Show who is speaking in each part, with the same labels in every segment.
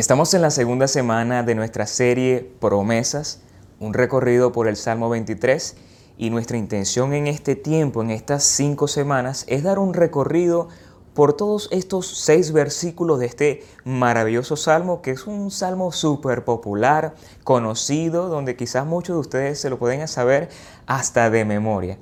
Speaker 1: Estamos en la segunda semana de nuestra serie Promesas, un recorrido por el Salmo 23 y nuestra intención en este tiempo, en estas cinco semanas, es dar un recorrido por todos estos seis versículos de este maravilloso salmo, que es un salmo súper popular, conocido, donde quizás muchos de ustedes se lo pueden saber hasta de memoria.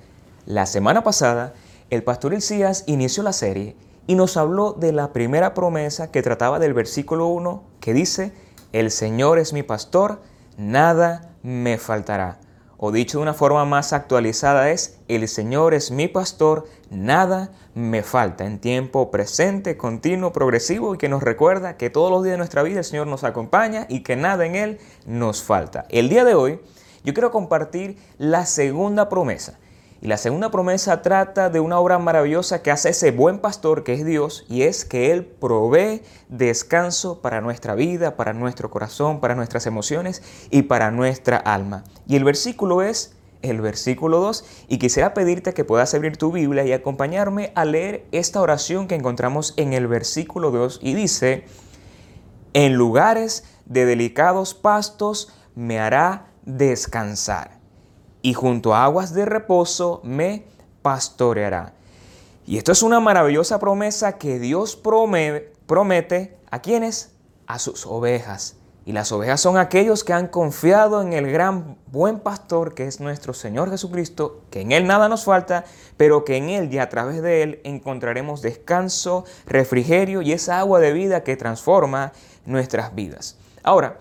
Speaker 1: La semana pasada, el pastor Elías inició la serie y nos habló de la primera promesa que trataba del versículo 1 que dice, el Señor es mi pastor, nada me faltará. O dicho de una forma más actualizada es, el Señor es mi pastor, nada me falta. En tiempo presente, continuo, progresivo y que nos recuerda que todos los días de nuestra vida el Señor nos acompaña y que nada en Él nos falta. El día de hoy yo quiero compartir la segunda promesa y la segunda promesa trata de una obra maravillosa que hace ese buen pastor que es Dios y es que Él provee descanso para nuestra vida, para nuestro corazón, para nuestras emociones y para nuestra alma. Y el versículo es el versículo 2 y quisiera pedirte que puedas abrir tu Biblia y acompañarme a leer esta oración que encontramos en el versículo 2 y dice, en lugares de delicados pastos me hará descansar y junto a aguas de reposo me pastoreará. Y esto es una maravillosa promesa que Dios promete a quienes? A sus ovejas. Y las ovejas son aquellos que han confiado en el gran buen pastor que es nuestro Señor Jesucristo, que en Él nada nos falta, pero que en Él y a través de Él encontraremos descanso, refrigerio y esa agua de vida que transforma nuestras vidas. Ahora,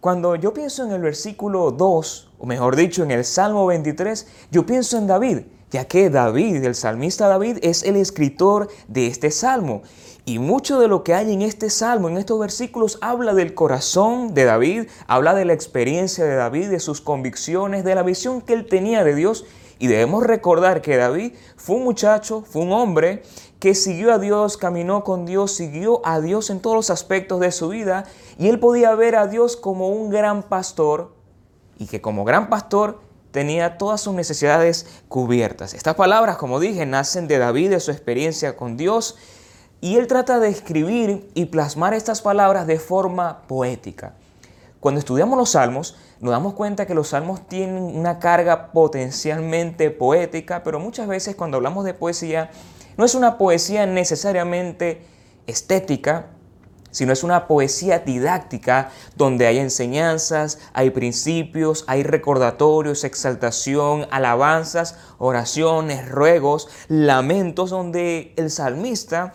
Speaker 1: cuando yo pienso en el versículo 2, o mejor dicho, en el Salmo 23, yo pienso en David, ya que David, el salmista David, es el escritor de este salmo. Y mucho de lo que hay en este salmo, en estos versículos, habla del corazón de David, habla de la experiencia de David, de sus convicciones, de la visión que él tenía de Dios. Y debemos recordar que David fue un muchacho, fue un hombre que siguió a Dios, caminó con Dios, siguió a Dios en todos los aspectos de su vida y él podía ver a Dios como un gran pastor y que como gran pastor tenía todas sus necesidades cubiertas. Estas palabras, como dije, nacen de David, de su experiencia con Dios y él trata de escribir y plasmar estas palabras de forma poética. Cuando estudiamos los salmos, nos damos cuenta que los salmos tienen una carga potencialmente poética, pero muchas veces cuando hablamos de poesía, no es una poesía necesariamente estética, sino es una poesía didáctica donde hay enseñanzas, hay principios, hay recordatorios, exaltación, alabanzas, oraciones, ruegos, lamentos, donde el salmista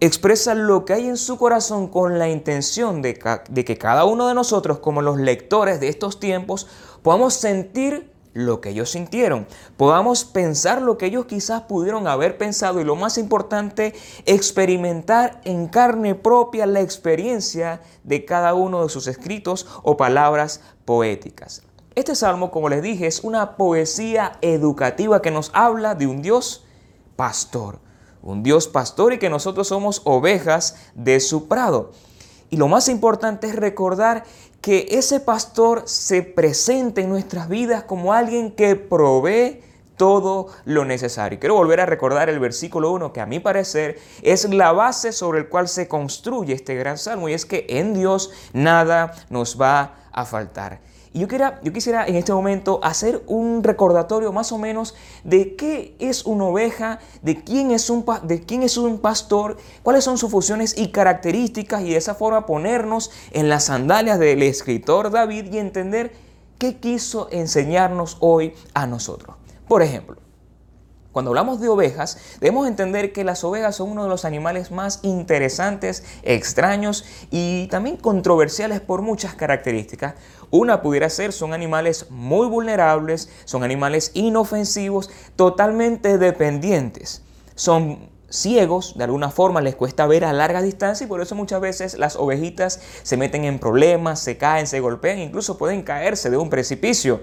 Speaker 1: expresa lo que hay en su corazón con la intención de, que cada uno de nosotros, como los lectores de estos tiempos, podamos sentir lo que ellos sintieron, podamos pensar lo que ellos quizás pudieron haber pensado y lo más importante, experimentar en carne propia la experiencia de cada uno de sus escritos o palabras poéticas. Este salmo, como les dije, es una poesía educativa que nos habla de un Dios pastor, un Dios pastor y que nosotros somos ovejas de su prado. Y lo más importante es recordar que ese pastor se presente en nuestras vidas como alguien que provee todo lo necesario. Quiero volver a recordar el versículo 1 que a mi parecer es la base sobre el cual se construye este gran salmo y es que en Dios nada nos va a faltar. Y yo, yo quisiera en este momento hacer un recordatorio más o menos de qué es una oveja, de quién es un, de quién es un pastor, cuáles son sus funciones y características y de esa forma ponernos en las sandalias del escritor David y entender qué quiso enseñarnos hoy a nosotros. Por ejemplo, cuando hablamos de ovejas, debemos entender que las ovejas son uno de los animales más interesantes, extraños y también controversiales por muchas características. Una pudiera ser, son animales muy vulnerables, son animales inofensivos, totalmente dependientes. Son ciegos, de alguna forma les cuesta ver a larga distancia y por eso muchas veces las ovejitas se meten en problemas, se caen, se golpean, incluso pueden caerse de un precipicio.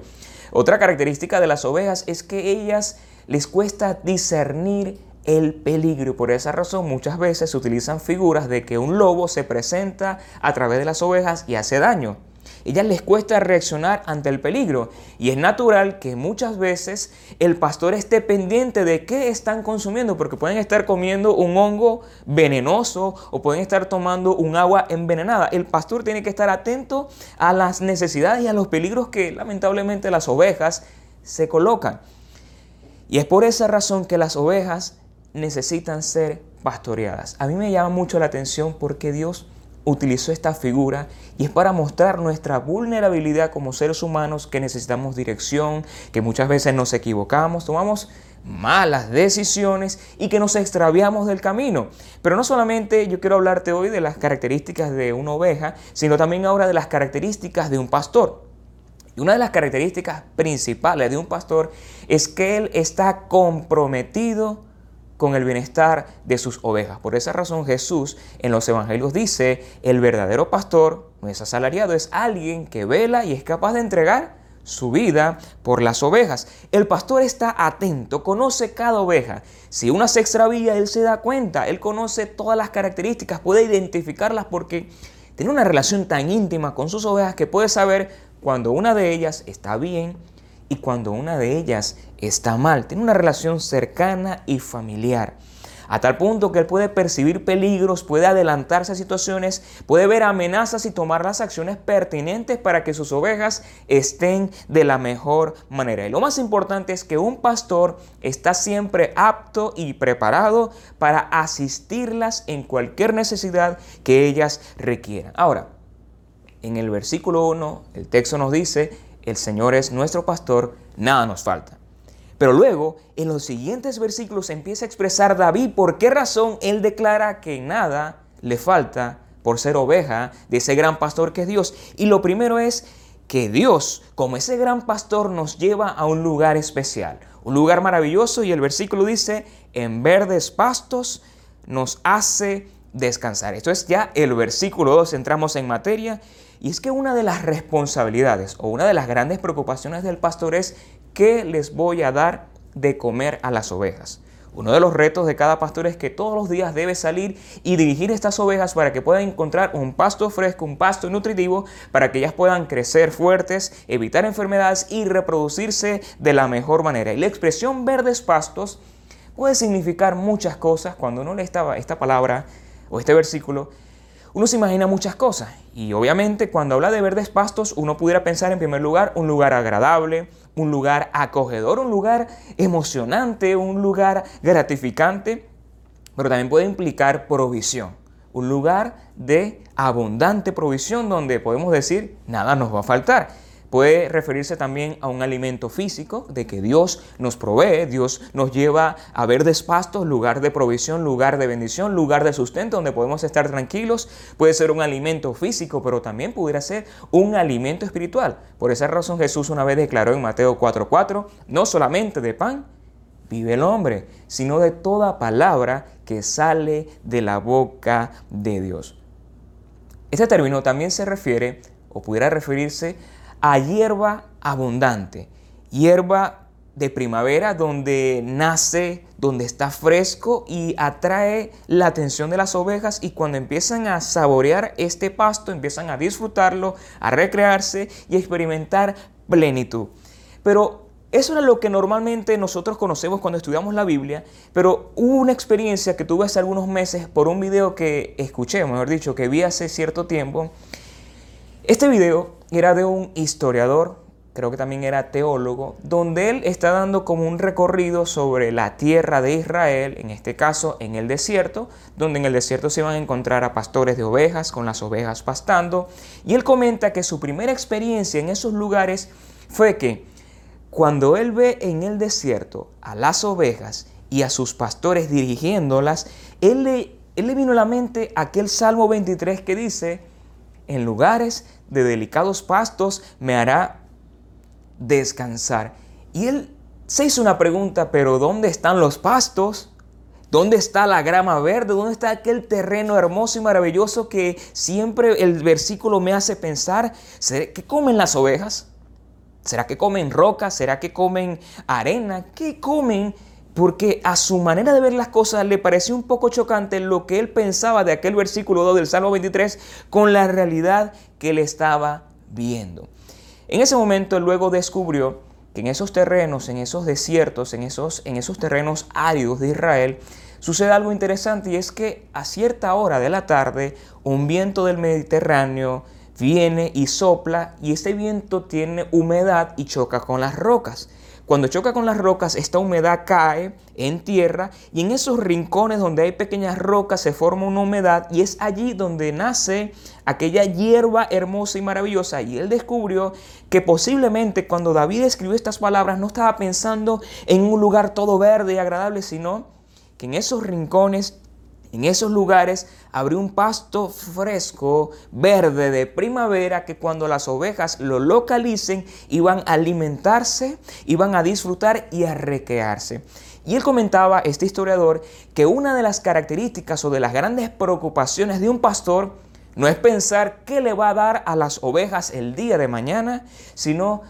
Speaker 1: Otra característica de las ovejas es que ellas les cuesta discernir el peligro. Por esa razón muchas veces se utilizan figuras de que un lobo se presenta a través de las ovejas y hace daño. Ellas les cuesta reaccionar ante el peligro. Y es natural que muchas veces el pastor esté pendiente de qué están consumiendo, porque pueden estar comiendo un hongo venenoso o pueden estar tomando un agua envenenada. El pastor tiene que estar atento a las necesidades y a los peligros que lamentablemente las ovejas se colocan. Y es por esa razón que las ovejas necesitan ser pastoreadas. A mí me llama mucho la atención porque Dios utilizó esta figura y es para mostrar nuestra vulnerabilidad como seres humanos que necesitamos dirección, que muchas veces nos equivocamos, tomamos malas decisiones y que nos extraviamos del camino. Pero no solamente yo quiero hablarte hoy de las características de una oveja, sino también ahora de las características de un pastor. Y una de las características principales de un pastor es que él está comprometido con el bienestar de sus ovejas. Por esa razón Jesús en los evangelios dice, el verdadero pastor no es asalariado, es alguien que vela y es capaz de entregar su vida por las ovejas. El pastor está atento, conoce cada oveja. Si una se extravía, él se da cuenta, él conoce todas las características, puede identificarlas porque tiene una relación tan íntima con sus ovejas que puede saber cuando una de ellas está bien y cuando una de ellas está mal. Tiene una relación cercana y familiar. A tal punto que él puede percibir peligros, puede adelantarse a situaciones, puede ver amenazas y tomar las acciones pertinentes para que sus ovejas estén de la mejor manera. Y lo más importante es que un pastor está siempre apto y preparado para asistirlas en cualquier necesidad que ellas requieran. Ahora, en el versículo 1, el texto nos dice, el Señor es nuestro pastor, nada nos falta. Pero luego, en los siguientes versículos empieza a expresar David por qué razón él declara que nada le falta por ser oveja de ese gran pastor que es Dios. Y lo primero es que Dios, como ese gran pastor, nos lleva a un lugar especial, un lugar maravilloso y el versículo dice, en verdes pastos nos hace descansar. Esto es ya el versículo 2, entramos en materia y es que una de las responsabilidades o una de las grandes preocupaciones del pastor es qué les voy a dar de comer a las ovejas. Uno de los retos de cada pastor es que todos los días debe salir y dirigir estas ovejas para que puedan encontrar un pasto fresco, un pasto nutritivo, para que ellas puedan crecer fuertes, evitar enfermedades y reproducirse de la mejor manera. Y la expresión verdes pastos puede significar muchas cosas cuando uno lee esta, esta palabra o este versículo uno se imagina muchas cosas y obviamente cuando habla de verdes pastos uno pudiera pensar en primer lugar un lugar agradable, un lugar acogedor, un lugar emocionante, un lugar gratificante, pero también puede implicar provisión, un lugar de abundante provisión donde podemos decir nada nos va a faltar. Puede referirse también a un alimento físico, de que Dios nos provee, Dios nos lleva a ver despastos, lugar de provisión, lugar de bendición, lugar de sustento, donde podemos estar tranquilos. Puede ser un alimento físico, pero también pudiera ser un alimento espiritual. Por esa razón Jesús una vez declaró en Mateo 4:4, no solamente de pan vive el hombre, sino de toda palabra que sale de la boca de Dios. Este término también se refiere, o pudiera referirse, a hierba abundante, hierba de primavera donde nace, donde está fresco y atrae la atención de las ovejas y cuando empiezan a saborear este pasto, empiezan a disfrutarlo, a recrearse y a experimentar plenitud. Pero eso era lo que normalmente nosotros conocemos cuando estudiamos la Biblia, pero hubo una experiencia que tuve hace algunos meses por un video que escuché, mejor dicho, que vi hace cierto tiempo. Este video era de un historiador, creo que también era teólogo, donde él está dando como un recorrido sobre la tierra de Israel, en este caso en el desierto, donde en el desierto se van a encontrar a pastores de ovejas, con las ovejas pastando, y él comenta que su primera experiencia en esos lugares fue que cuando él ve en el desierto a las ovejas y a sus pastores dirigiéndolas, él le, él le vino a la mente aquel Salmo 23 que dice, en lugares de delicados pastos me hará descansar. Y él se hizo una pregunta, pero ¿dónde están los pastos? ¿Dónde está la grama verde? ¿Dónde está aquel terreno hermoso y maravilloso que siempre el versículo me hace pensar? ¿Qué comen las ovejas? ¿Será que comen roca? ¿Será que comen arena? ¿Qué comen? Porque a su manera de ver las cosas le pareció un poco chocante lo que él pensaba de aquel versículo 2 del Salmo 23 con la realidad que él estaba viendo. En ese momento él luego descubrió que en esos terrenos, en esos desiertos, en esos, en esos terrenos áridos de Israel, sucede algo interesante y es que a cierta hora de la tarde un viento del Mediterráneo viene y sopla y ese viento tiene humedad y choca con las rocas. Cuando choca con las rocas, esta humedad cae en tierra y en esos rincones donde hay pequeñas rocas se forma una humedad y es allí donde nace aquella hierba hermosa y maravillosa. Y él descubrió que posiblemente cuando David escribió estas palabras no estaba pensando en un lugar todo verde y agradable, sino que en esos rincones en esos lugares abrió un pasto fresco, verde, de primavera, que cuando las ovejas lo localicen iban a alimentarse, iban a disfrutar y a recrearse. Y él comentaba, este historiador, que una de las características o de las grandes preocupaciones de un pastor no es pensar qué le va a dar a las ovejas el día de mañana, sino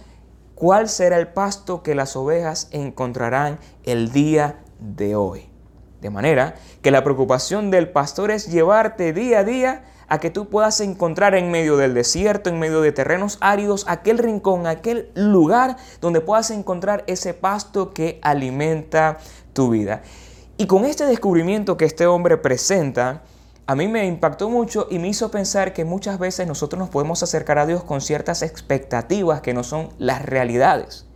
Speaker 1: cuál será el pasto que las ovejas encontrarán el día de hoy. De manera que la preocupación del pastor es llevarte día a día a que tú puedas encontrar en medio del desierto, en medio de terrenos áridos, aquel rincón, aquel lugar donde puedas encontrar ese pasto que alimenta tu vida. Y con este descubrimiento que este hombre presenta, a mí me impactó mucho y me hizo pensar que muchas veces nosotros nos podemos acercar a Dios con ciertas expectativas que no son las realidades.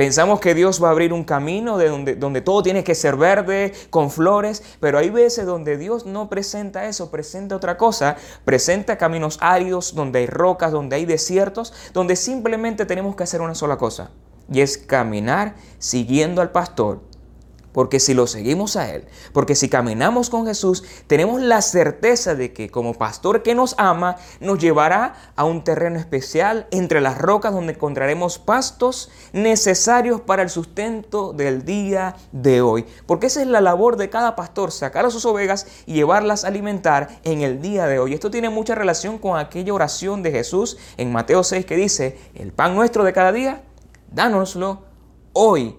Speaker 1: Pensamos que Dios va a abrir un camino de donde, donde todo tiene que ser verde, con flores, pero hay veces donde Dios no presenta eso, presenta otra cosa, presenta caminos áridos, donde hay rocas, donde hay desiertos, donde simplemente tenemos que hacer una sola cosa, y es caminar siguiendo al pastor porque si lo seguimos a Él, porque si caminamos con Jesús, tenemos la certeza de que como pastor que nos ama, nos llevará a un terreno especial entre las rocas donde encontraremos pastos necesarios para el sustento del día de hoy. Porque esa es la labor de cada pastor, sacar a sus ovejas y llevarlas a alimentar en el día de hoy. Esto tiene mucha relación con aquella oración de Jesús en Mateo 6 que dice, el pan nuestro de cada día, dánoslo hoy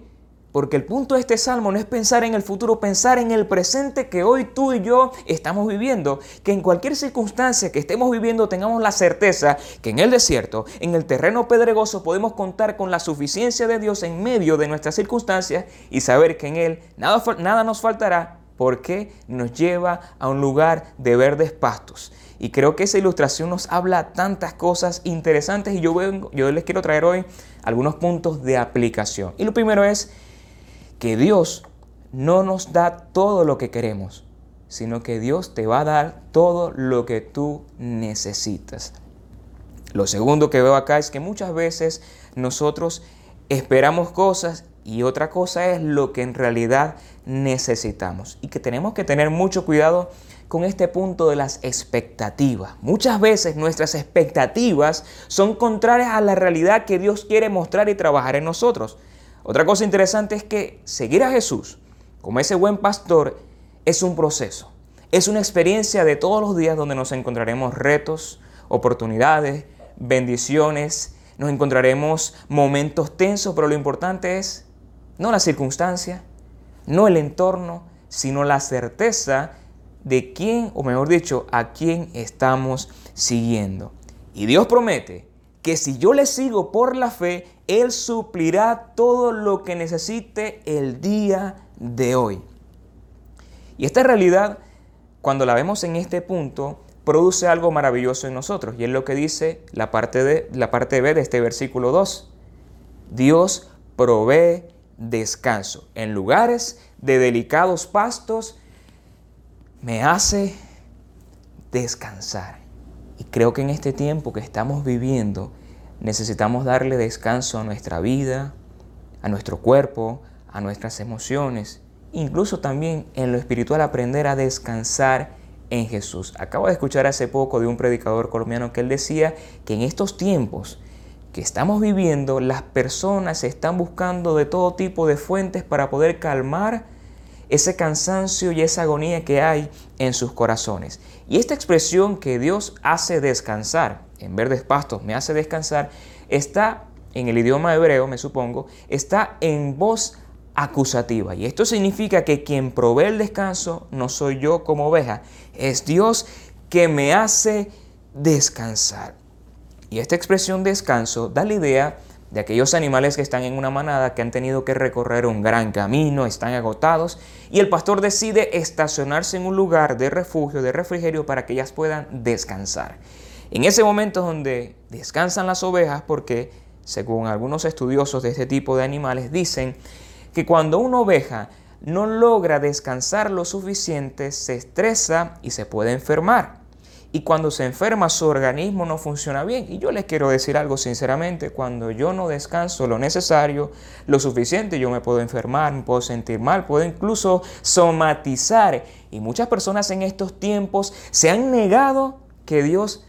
Speaker 1: porque el punto de este salmo no es pensar en el futuro, pensar en el presente que hoy tú y yo estamos viviendo. Que en cualquier circunstancia que estemos viviendo tengamos la certeza que en el desierto, en el terreno pedregoso, podemos contar con la suficiencia de Dios en medio de nuestras circunstancias y saber que en Él nada, nada nos faltará porque nos lleva a un lugar de verdes pastos. Y creo que esa ilustración nos habla tantas cosas interesantes y yo, yo les quiero traer hoy algunos puntos de aplicación. Y lo primero es que Dios no nos da todo lo que queremos, sino que Dios te va a dar todo lo que tú necesitas. Lo segundo que veo acá es que muchas veces nosotros esperamos cosas y otra cosa es lo que en realidad necesitamos. Y que tenemos que tener mucho cuidado con este punto de las expectativas. Muchas veces nuestras expectativas son contrarias a la realidad que Dios quiere mostrar y trabajar en nosotros. Otra cosa interesante es que seguir a Jesús como ese buen pastor es un proceso, es una experiencia de todos los días donde nos encontraremos retos, oportunidades, bendiciones, nos encontraremos momentos tensos, pero lo importante es no la circunstancia, no el entorno, sino la certeza de quién, o mejor dicho, a quién estamos siguiendo. Y Dios promete que si yo le sigo por la fe, Él suplirá todo lo que necesite el día de hoy. Y esta realidad, cuando la vemos en este punto, produce algo maravilloso en nosotros. Y es lo que dice la parte, de, la parte B de este versículo 2. Dios provee descanso. En lugares de delicados pastos, me hace descansar. Creo que en este tiempo que estamos viviendo necesitamos darle descanso a nuestra vida, a nuestro cuerpo, a nuestras emociones, incluso también en lo espiritual aprender a descansar en Jesús. Acabo de escuchar hace poco de un predicador colombiano que él decía que en estos tiempos que estamos viviendo, las personas están buscando de todo tipo de fuentes para poder calmar ese cansancio y esa agonía que hay en sus corazones. Y esta expresión que Dios hace descansar, en verdes pastos me hace descansar, está en el idioma hebreo, me supongo, está en voz acusativa. Y esto significa que quien provee el descanso no soy yo como oveja, es Dios que me hace descansar. Y esta expresión descanso da la idea de aquellos animales que están en una manada que han tenido que recorrer un gran camino, están agotados, y el pastor decide estacionarse en un lugar de refugio, de refrigerio, para que ellas puedan descansar. En ese momento donde descansan las ovejas, porque según algunos estudiosos de este tipo de animales dicen que cuando una oveja no logra descansar lo suficiente, se estresa y se puede enfermar y cuando se enferma su organismo no funciona bien. Y yo les quiero decir algo sinceramente, cuando yo no descanso lo necesario, lo suficiente, yo me puedo enfermar, me puedo sentir mal, puedo incluso somatizar. Y muchas personas en estos tiempos se han negado que Dios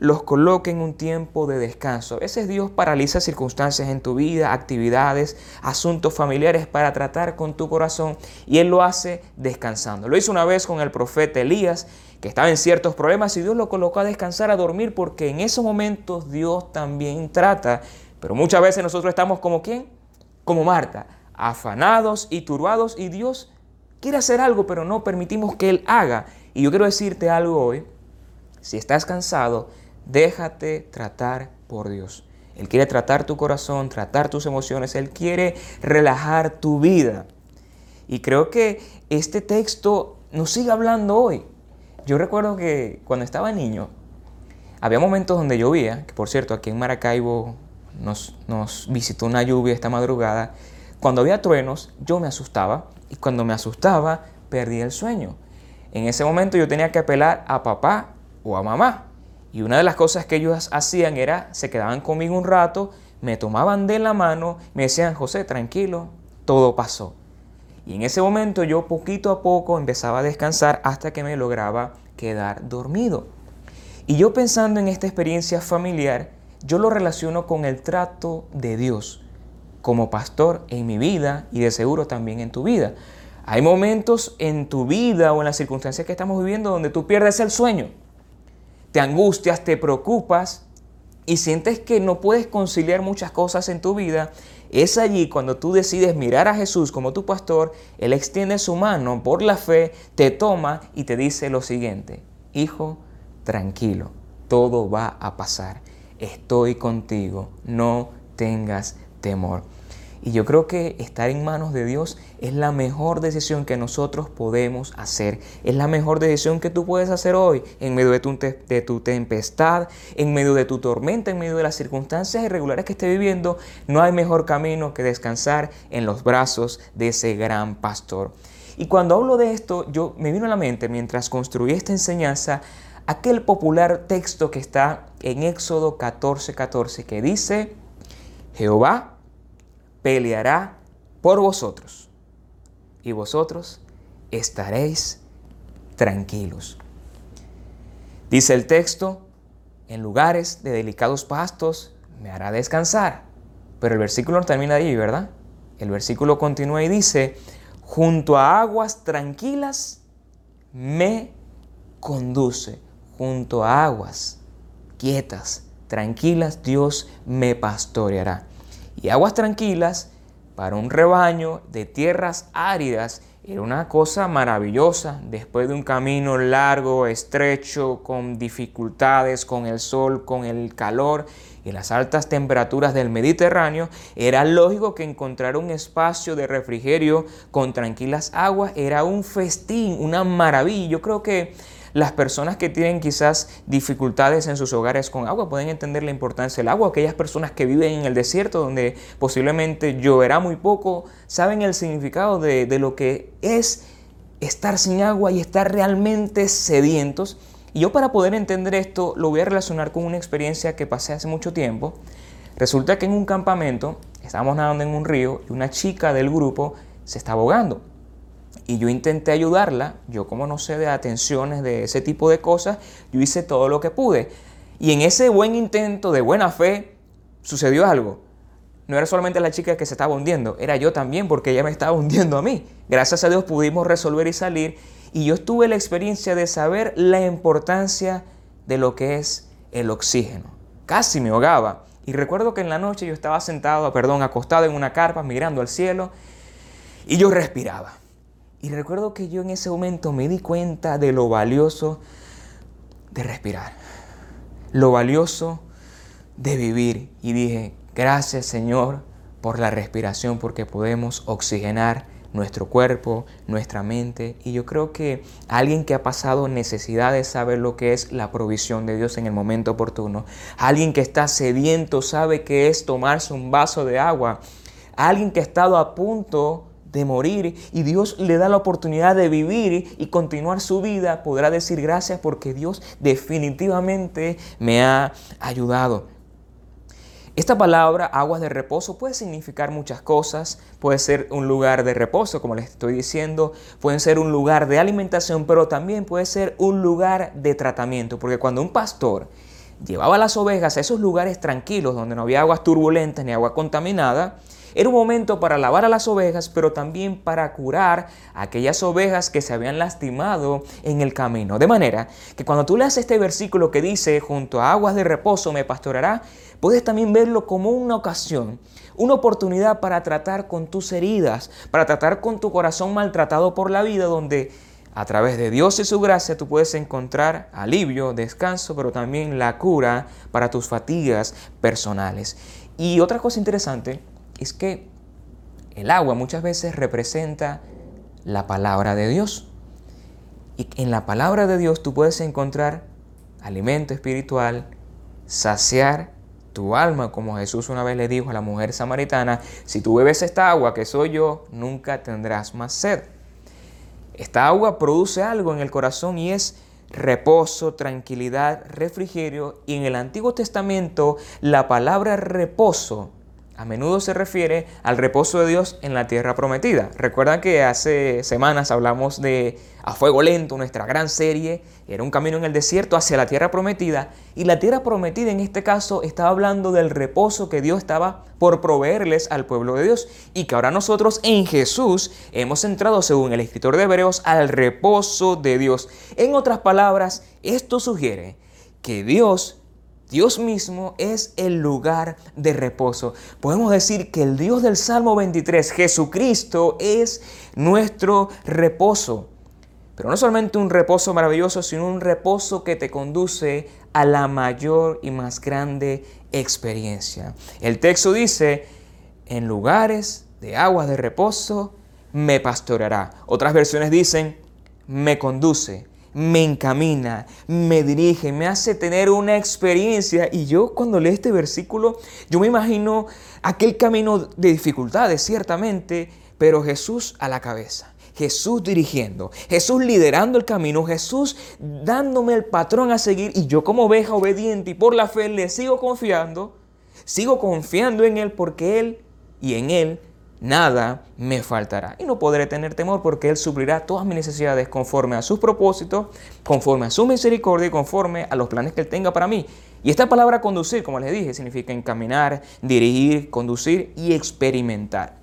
Speaker 1: los coloque en un tiempo de descanso. A veces Dios paraliza circunstancias en tu vida, actividades, asuntos familiares para tratar con tu corazón y Él lo hace descansando. Lo hizo una vez con el profeta Elías que estaba en ciertos problemas y Dios lo colocó a descansar, a dormir, porque en esos momentos Dios también trata. Pero muchas veces nosotros estamos como quién? Como Marta, afanados y turbados y Dios quiere hacer algo, pero no permitimos que Él haga. Y yo quiero decirte algo hoy, si estás cansado, déjate tratar por Dios. Él quiere tratar tu corazón, tratar tus emociones, Él quiere relajar tu vida. Y creo que este texto nos sigue hablando hoy. Yo recuerdo que cuando estaba niño, había momentos donde llovía, que por cierto, aquí en Maracaibo nos, nos visitó una lluvia esta madrugada. Cuando había truenos, yo me asustaba y cuando me asustaba, perdía el sueño. En ese momento yo tenía que apelar a papá o a mamá. Y una de las cosas que ellos hacían era, se quedaban conmigo un rato, me tomaban de la mano, me decían, José, tranquilo, todo pasó. Y en ese momento yo poquito a poco empezaba a descansar hasta que me lograba quedar dormido. Y yo pensando en esta experiencia familiar, yo lo relaciono con el trato de Dios como pastor en mi vida y de seguro también en tu vida. Hay momentos en tu vida o en las circunstancias que estamos viviendo donde tú pierdes el sueño, te angustias, te preocupas y sientes que no puedes conciliar muchas cosas en tu vida es allí cuando tú decides mirar a Jesús como tu pastor, Él extiende su mano por la fe, te toma y te dice lo siguiente, hijo, tranquilo, todo va a pasar, estoy contigo, no tengas temor. Y yo creo que estar en manos de Dios es la mejor decisión que nosotros podemos hacer. Es la mejor decisión que tú puedes hacer hoy en medio de tu, tempestad, en medio de tu tormenta, en medio de las circunstancias irregulares que estés viviendo. No hay mejor camino que descansar en los brazos de ese gran pastor. Y cuando hablo de esto, yo me vino a la mente mientras construí esta enseñanza aquel popular texto que está en Éxodo 14:14 14, que dice, Jehová peleará por vosotros y vosotros estaréis tranquilos. Dice el texto, en lugares de delicados pastos me hará descansar. Pero el versículo no termina ahí, ¿verdad? El versículo continúa y dice, junto a aguas tranquilas me conduce. Junto a aguas quietas, tranquilas, Dios me pastoreará y aguas tranquilas para un rebaño de tierras áridas. Era una cosa maravillosa. Después de un camino largo, estrecho, con dificultades, con el sol, con el calor y las altas temperaturas del Mediterráneo, era lógico que encontrar un espacio de refrigerio con tranquilas aguas. Era un festín, una maravilla. Yo creo que las personas que tienen quizás dificultades en sus hogares con agua pueden entender la importancia del agua. Aquellas personas que viven en el desierto donde posiblemente lloverá muy poco, saben el significado de, de lo que es estar sin agua y estar realmente sedientos. Y yo para poder entender esto lo voy a relacionar con una experiencia que pasé hace mucho tiempo. Resulta que en un campamento estábamos nadando en un río y una chica del grupo se estaba ahogando. Y yo intenté ayudarla, yo como no sé de atenciones, de ese tipo de cosas, yo hice todo lo que pude. Y en ese buen intento de buena fe sucedió algo. No era solamente la chica que se estaba hundiendo, era yo también porque ella me estaba hundiendo a mí. Gracias a Dios pudimos resolver y salir. Y yo tuve la experiencia de saber la importancia de lo que es el oxígeno. Casi me ahogaba. Y recuerdo que en la noche yo estaba sentado, perdón, acostado en una carpa mirando al cielo y yo respiraba. Y recuerdo que yo en ese momento me di cuenta de lo valioso de respirar. Lo valioso de vivir. Y dije, gracias Señor por la respiración, porque podemos oxigenar nuestro cuerpo, nuestra mente. Y yo creo que alguien que ha pasado necesidades sabe lo que es la provisión de Dios en el momento oportuno. Alguien que está sediento sabe que es tomarse un vaso de agua. Alguien que ha estado a punto de morir y Dios le da la oportunidad de vivir y continuar su vida, podrá decir gracias porque Dios definitivamente me ha ayudado. Esta palabra, aguas de reposo, puede significar muchas cosas. Puede ser un lugar de reposo, como les estoy diciendo. Puede ser un lugar de alimentación, pero también puede ser un lugar de tratamiento. Porque cuando un pastor llevaba las ovejas a esos lugares tranquilos, donde no había aguas turbulentas ni agua contaminada, era un momento para lavar a las ovejas, pero también para curar a aquellas ovejas que se habían lastimado en el camino. De manera que cuando tú leas este versículo que dice, junto a aguas de reposo me pastorará, puedes también verlo como una ocasión, una oportunidad para tratar con tus heridas, para tratar con tu corazón maltratado por la vida, donde a través de Dios y su gracia tú puedes encontrar alivio, descanso, pero también la cura para tus fatigas personales. Y otra cosa interesante es que el agua muchas veces representa la palabra de Dios. Y en la palabra de Dios tú puedes encontrar alimento espiritual, saciar tu alma, como Jesús una vez le dijo a la mujer samaritana, si tú bebes esta agua que soy yo, nunca tendrás más sed. Esta agua produce algo en el corazón y es reposo, tranquilidad, refrigerio. Y en el Antiguo Testamento la palabra reposo a menudo se refiere al reposo de Dios en la tierra prometida. Recuerdan que hace semanas hablamos de A Fuego Lento, nuestra gran serie. Era un camino en el desierto hacia la tierra prometida. Y la tierra prometida en este caso estaba hablando del reposo que Dios estaba por proveerles al pueblo de Dios. Y que ahora nosotros en Jesús hemos entrado, según el escritor de Hebreos, al reposo de Dios. En otras palabras, esto sugiere que Dios Dios mismo es el lugar de reposo. Podemos decir que el Dios del Salmo 23, Jesucristo, es nuestro reposo. Pero no solamente un reposo maravilloso, sino un reposo que te conduce a la mayor y más grande experiencia. El texto dice, en lugares de aguas de reposo me pastoreará. Otras versiones dicen, me conduce me encamina, me dirige, me hace tener una experiencia. Y yo cuando leo este versículo, yo me imagino aquel camino de dificultades, ciertamente, pero Jesús a la cabeza. Jesús dirigiendo, Jesús liderando el camino, Jesús dándome el patrón a seguir y yo como oveja obediente y por la fe le sigo confiando, sigo confiando en Él porque Él y en Él nada me faltará. Y no podré tener temor porque Él suplirá todas mis necesidades conforme a sus propósitos, conforme a su misericordia y conforme a los planes que Él tenga para mí. Y esta palabra conducir, como les dije, significa encaminar, dirigir, conducir y experimentar.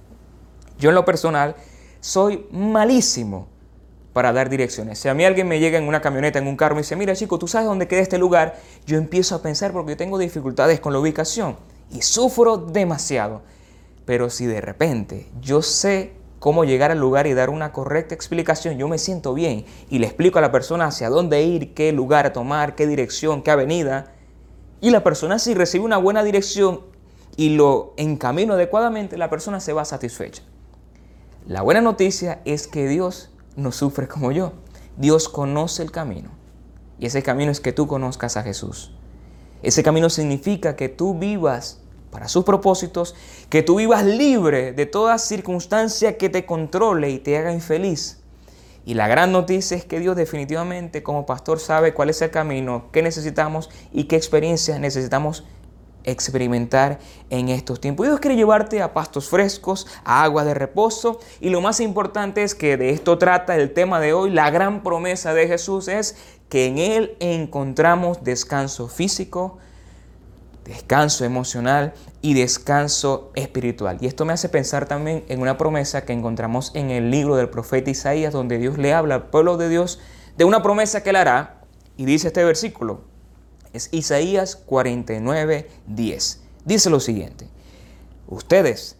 Speaker 1: Yo en lo personal soy malísimo para dar direcciones. Si a mí alguien me llega en una camioneta, en un carro, y dice, mira chico, tú sabes dónde queda este lugar, yo empiezo a pensar porque yo tengo dificultades con la ubicación y sufro demasiado. Pero si de repente yo sé cómo llegar al lugar y dar una correcta explicación, yo me siento bien y le explico a la persona hacia dónde ir, qué lugar tomar, qué dirección, qué avenida, y la persona si recibe una buena dirección y lo encamino adecuadamente, la persona se va satisfecha. La buena noticia es que Dios no sufre como yo. Dios conoce el camino. Y ese camino es que tú conozcas a Jesús. Ese camino significa que tú vivas para sus propósitos, que tú vivas libre de toda circunstancia que te controle y te haga infeliz. Y la gran noticia es que Dios definitivamente como pastor sabe cuál es el camino, qué necesitamos y qué experiencias necesitamos experimentar en estos tiempos. Dios quiere llevarte a pastos frescos, a agua de reposo y lo más importante es que de esto trata el tema de hoy. La gran promesa de Jesús es que en Él encontramos descanso físico, descanso emocional y descanso espiritual. Y esto me hace pensar también en una promesa que encontramos en el libro del profeta Isaías, donde Dios le habla al pueblo de Dios de una promesa que él hará. Y dice este versículo, es Isaías 49, 10. Dice lo siguiente, ustedes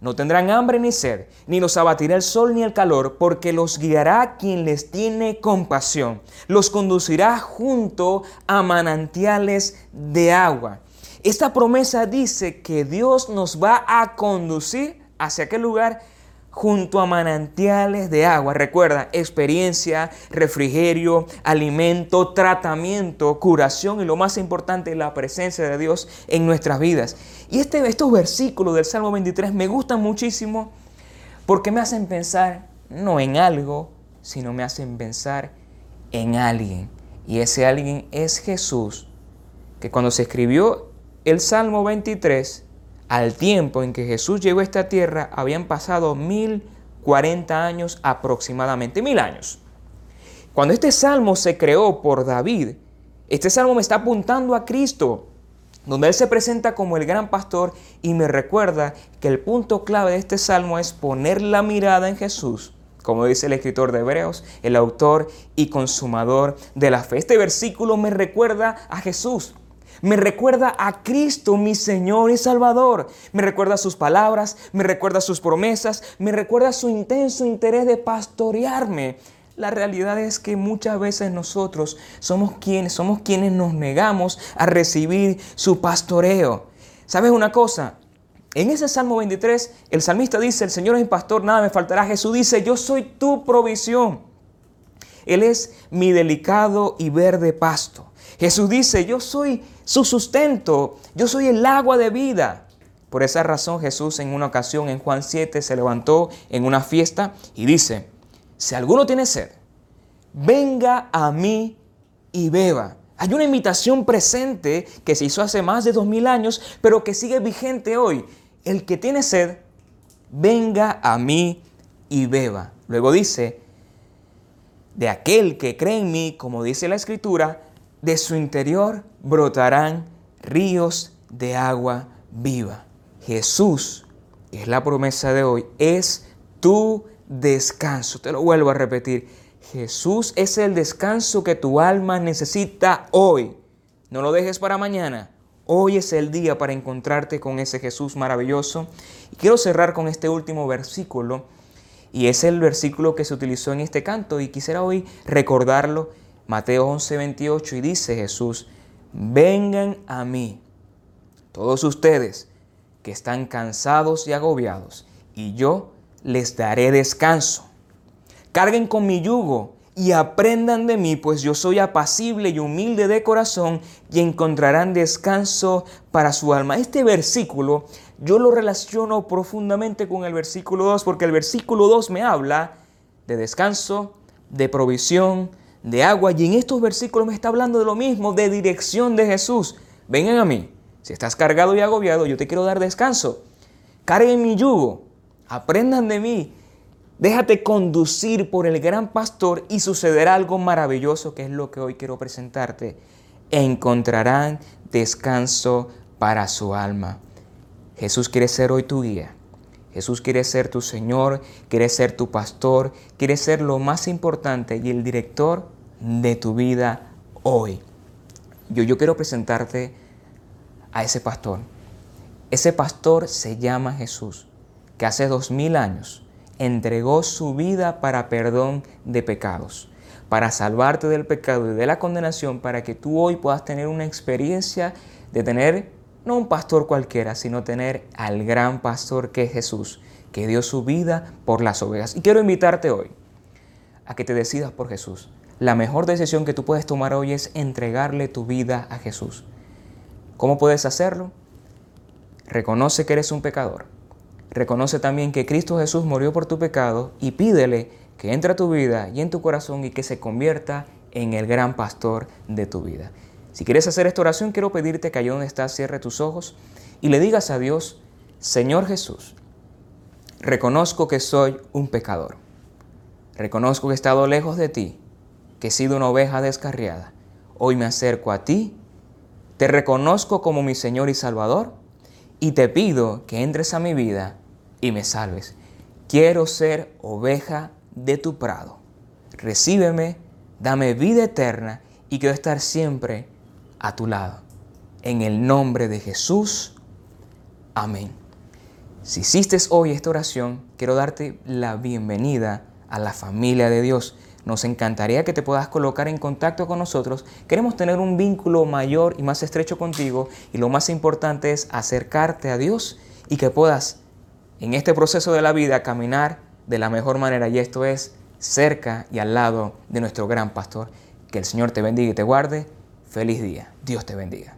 Speaker 1: no tendrán hambre ni sed, ni los abatirá el sol ni el calor, porque los guiará quien les tiene compasión. Los conducirá junto a manantiales de agua Esta promesa dice que Dios nos va a conducir hacia aquel lugar junto a manantiales de agua. Recuerda, experiencia, refrigerio, alimento, tratamiento, curación y lo más importante, la presencia de Dios en nuestras vidas. Y este, estos versículos del Salmo 23 me gustan muchísimo porque me hacen pensar no en algo, sino me hacen pensar en alguien. Y ese alguien es Jesús, que cuando se escribió el Salmo 23, al tiempo en que Jesús llegó a esta tierra, habían pasado mil cuarenta años aproximadamente, mil años. Cuando este salmo se creó por David, este salmo me está apuntando a Cristo, donde Él se presenta como el gran pastor y me recuerda que el punto clave de este salmo es poner la mirada en Jesús, como dice el escritor de Hebreos, el autor y consumador de la fe. Este versículo me recuerda a Jesús, me recuerda a Cristo, mi Señor y Salvador. Me recuerda sus palabras, me recuerda sus promesas, me recuerda su intenso interés de pastorearme. La realidad es que muchas veces nosotros somos quienes, somos quienes nos negamos a recibir su pastoreo. ¿Sabes una cosa? En ese Salmo 23, el salmista dice, el Señor es mi pastor, nada me faltará. Jesús dice, yo soy tu provisión. Él es mi delicado y verde pasto. Jesús dice, yo soy su sustento, yo soy el agua de vida. Por esa razón Jesús en una ocasión en Juan 7 se levantó en una fiesta y dice, si alguno tiene sed, venga a mí y beba. Hay una invitación presente que se hizo hace más de dos mil años, pero que sigue vigente hoy. El que tiene sed, venga a mí y beba. Luego dice, de aquel que cree en mí, como dice la escritura, de su interior brotarán ríos de agua viva. Jesús, es la promesa de hoy, es tu descanso. Te lo vuelvo a repetir. Jesús es el descanso que tu alma necesita hoy. No lo dejes para mañana. Hoy es el día para encontrarte con ese Jesús maravilloso. Y quiero cerrar con este último versículo. Y es el versículo que se utilizó en este canto. Y quisiera hoy recordarlo Mateo 11, 28 y dice Jesús, vengan a mí todos ustedes que están cansados y agobiados, y yo les daré descanso. Carguen con mi yugo y aprendan de mí, pues yo soy apacible y humilde de corazón, y encontrarán descanso para su alma. Este versículo yo lo relaciono profundamente con el versículo 2, porque el versículo 2 me habla de descanso, de provisión, de agua. Y en estos versículos me está hablando de lo mismo, de dirección de Jesús. Vengan a mí. Si estás cargado y agobiado, yo te quiero dar descanso. Carguen mi yugo. Aprendan de mí. Déjate conducir por el gran pastor y sucederá algo maravilloso que es lo que hoy quiero presentarte. Encontrarán descanso para su alma. Jesús quiere ser hoy tu guía. Jesús quiere ser tu Señor, quiere ser tu pastor, quiere ser lo más importante y el director de tu vida hoy. Yo, yo quiero presentarte a ese pastor. Ese pastor se llama Jesús, que hace dos mil años entregó su vida para perdón de pecados, para salvarte del pecado y de la condenación, para que tú hoy puedas tener una experiencia de tener no un pastor cualquiera, sino tener al gran pastor que es Jesús, que dio su vida por las ovejas. Y quiero invitarte hoy a que te decidas por Jesús. La mejor decisión que tú puedes tomar hoy es entregarle tu vida a Jesús. ¿Cómo puedes hacerlo? Reconoce que eres un pecador. Reconoce también que Cristo Jesús murió por tu pecado y pídele que entre a tu vida y en tu corazón y que se convierta en el gran pastor de tu vida. Si quieres hacer esta oración, quiero pedirte que allá donde estás cierre tus ojos y le digas a Dios, Señor Jesús, reconozco que soy un pecador. Reconozco que he estado lejos de ti, que he sido una oveja descarriada. Hoy me acerco a ti, te reconozco como mi Señor y Salvador y te pido que entres a mi vida y me salves. Quiero ser oveja de tu prado. Recíbeme, dame vida eterna y quiero estar siempre a tu lado. En el nombre de Jesús. Amén. Si hiciste hoy esta oración, quiero darte la bienvenida a la familia de Dios. Nos encantaría que te puedas colocar en contacto con nosotros. Queremos tener un vínculo mayor y más estrecho contigo y lo más importante es acercarte a Dios y que puedas en este proceso de la vida caminar de la mejor manera y esto es cerca y al lado de nuestro gran pastor. Que el Señor te bendiga y te guarde. Feliz día. Dios te bendiga.